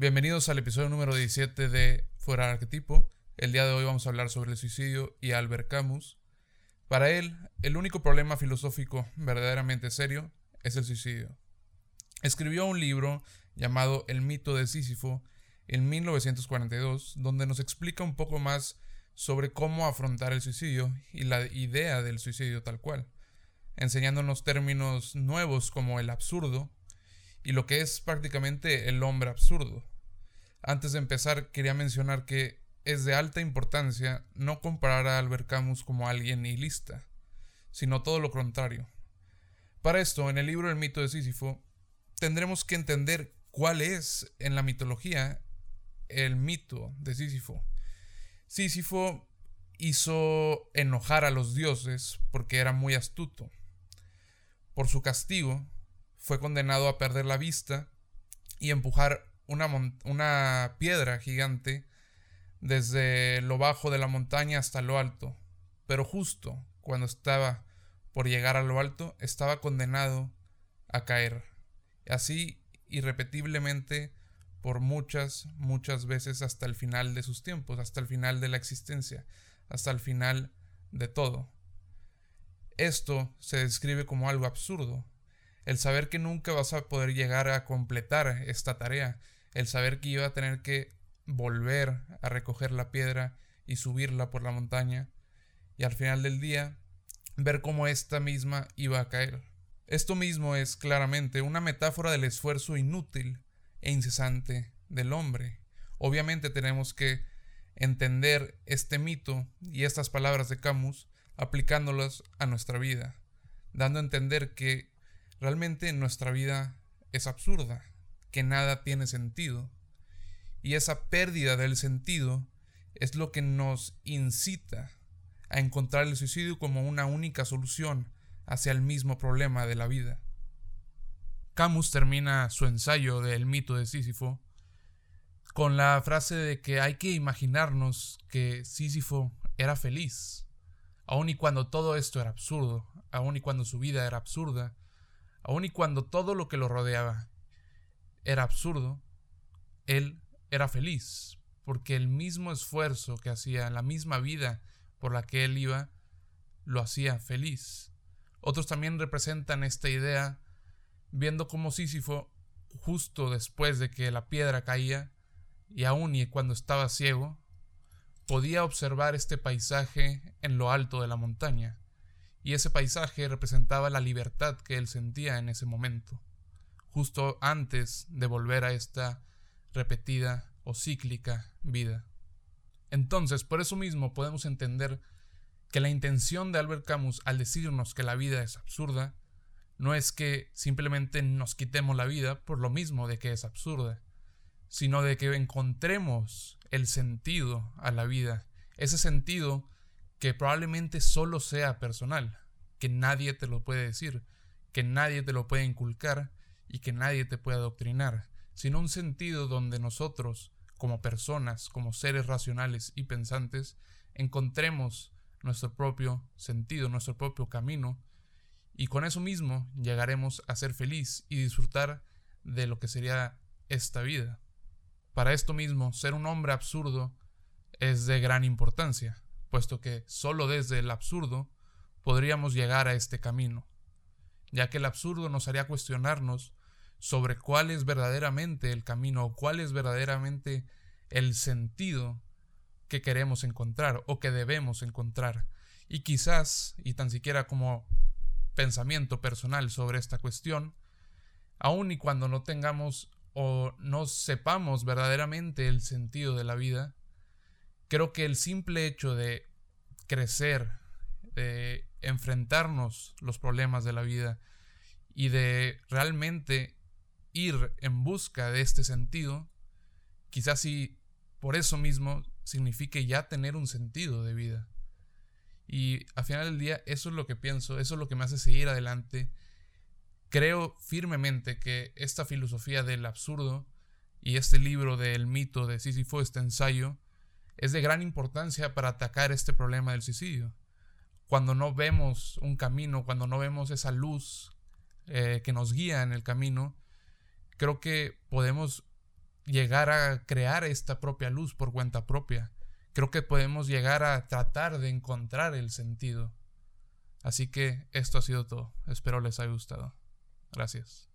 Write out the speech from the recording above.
Bienvenidos al episodio número 17 de Fuera del Arquetipo. El día de hoy vamos a hablar sobre el suicidio y Albert Camus. Para él, el único problema filosófico verdaderamente serio es el suicidio. Escribió un libro llamado El mito de Sísifo en 1942, donde nos explica un poco más sobre cómo afrontar el suicidio y la idea del suicidio tal cual, enseñándonos términos nuevos como el absurdo, y lo que es prácticamente el hombre absurdo. Antes de empezar, quería mencionar que es de alta importancia no comparar a Albert Camus como alguien nihilista, sino todo lo contrario. Para esto, en el libro El mito de Sísifo, tendremos que entender cuál es en la mitología el mito de Sísifo. Sísifo hizo enojar a los dioses porque era muy astuto. Por su castigo, fue condenado a perder la vista y empujar una, piedra gigante desde lo bajo de la montaña hasta lo alto. Pero justo cuando estaba por llegar a lo alto, estaba condenado a caer. Así irrepetiblemente por muchas, muchas veces hasta el final de sus tiempos, hasta el final de la existencia, hasta el final de todo. Esto se describe como algo absurdo, el saber que nunca vas a poder llegar a completar esta tarea, el saber que iba a tener que volver a recoger la piedra y subirla por la montaña, y al final del día ver cómo esta misma iba a caer. Esto mismo es claramente una metáfora del esfuerzo inútil e incesante del hombre. Obviamente tenemos que entender este mito y estas palabras de Camus aplicándolas a nuestra vida, dando a entender que Realmente nuestra vida es absurda, que nada tiene sentido. Y esa pérdida del sentido es lo que nos incita a encontrar el suicidio como una única solución hacia el mismo problema de la vida. Camus termina su ensayo del mito de Sísifo con la frase de que hay que imaginarnos que Sísifo era feliz, aun y cuando todo esto era absurdo, aun y cuando su vida era absurda, Aun y cuando todo lo que lo rodeaba era absurdo, él era feliz, porque el mismo esfuerzo que hacía, la misma vida por la que él iba, lo hacía feliz. Otros también representan esta idea viendo cómo Sísifo, justo después de que la piedra caía, y aún y cuando estaba ciego, podía observar este paisaje en lo alto de la montaña y ese paisaje representaba la libertad que él sentía en ese momento, justo antes de volver a esta repetida o cíclica vida. Entonces, por eso mismo podemos entender que la intención de Albert Camus al decirnos que la vida es absurda no es que simplemente nos quitemos la vida por lo mismo de que es absurda, sino de que encontremos el sentido a la vida, ese sentido que probablemente solo sea personal, que nadie te lo puede decir, que nadie te lo puede inculcar y que nadie te puede adoctrinar, sino un sentido donde nosotros, como personas, como seres racionales y pensantes, encontremos nuestro propio sentido, nuestro propio camino, y con eso mismo llegaremos a ser feliz y disfrutar de lo que sería esta vida. Para esto mismo, ser un hombre absurdo es de gran importancia, puesto que sólo desde el absurdo podríamos llegar a este camino, ya que el absurdo nos haría cuestionarnos sobre cuál es verdaderamente el camino o cuál es verdaderamente el sentido que queremos encontrar o que debemos encontrar. Y quizás, y tan siquiera como pensamiento personal sobre esta cuestión, aun y cuando no tengamos o no sepamos verdaderamente el sentido de la vida, creo que el simple hecho de crecer, de enfrentarnos los problemas de la vida y de realmente ir en busca de este sentido, quizás si por eso mismo signifique ya tener un sentido de vida. Y al final del día eso es lo que pienso, eso es lo que me hace seguir adelante. Creo firmemente que esta filosofía del absurdo y este libro del mito de Sísifo, este ensayo, es de gran importancia para atacar este problema del suicidio. Cuando no vemos un camino, cuando no vemos esa luz eh, que nos guía en el camino, creo que podemos llegar a crear esta propia luz por cuenta propia. Creo que podemos llegar a tratar de encontrar el sentido. Así que esto ha sido todo. Espero les haya gustado. Gracias.